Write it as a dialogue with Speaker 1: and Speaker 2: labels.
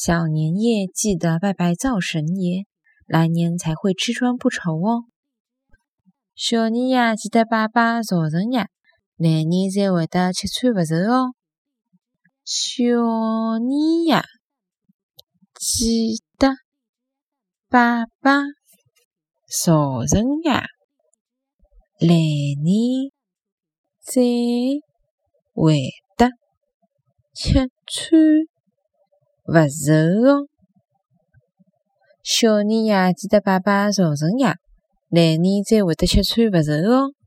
Speaker 1: 小年夜记得拜拜灶神爷，来年才会吃穿不愁哦。小年夜记得拜拜灶神爷，来年才会得吃穿不愁哦。小年夜记得拜拜灶神爷，来年才会得吃穿。勿愁哦，小年夜记得拜拜灶神呀，来年再会的吃穿勿愁哦。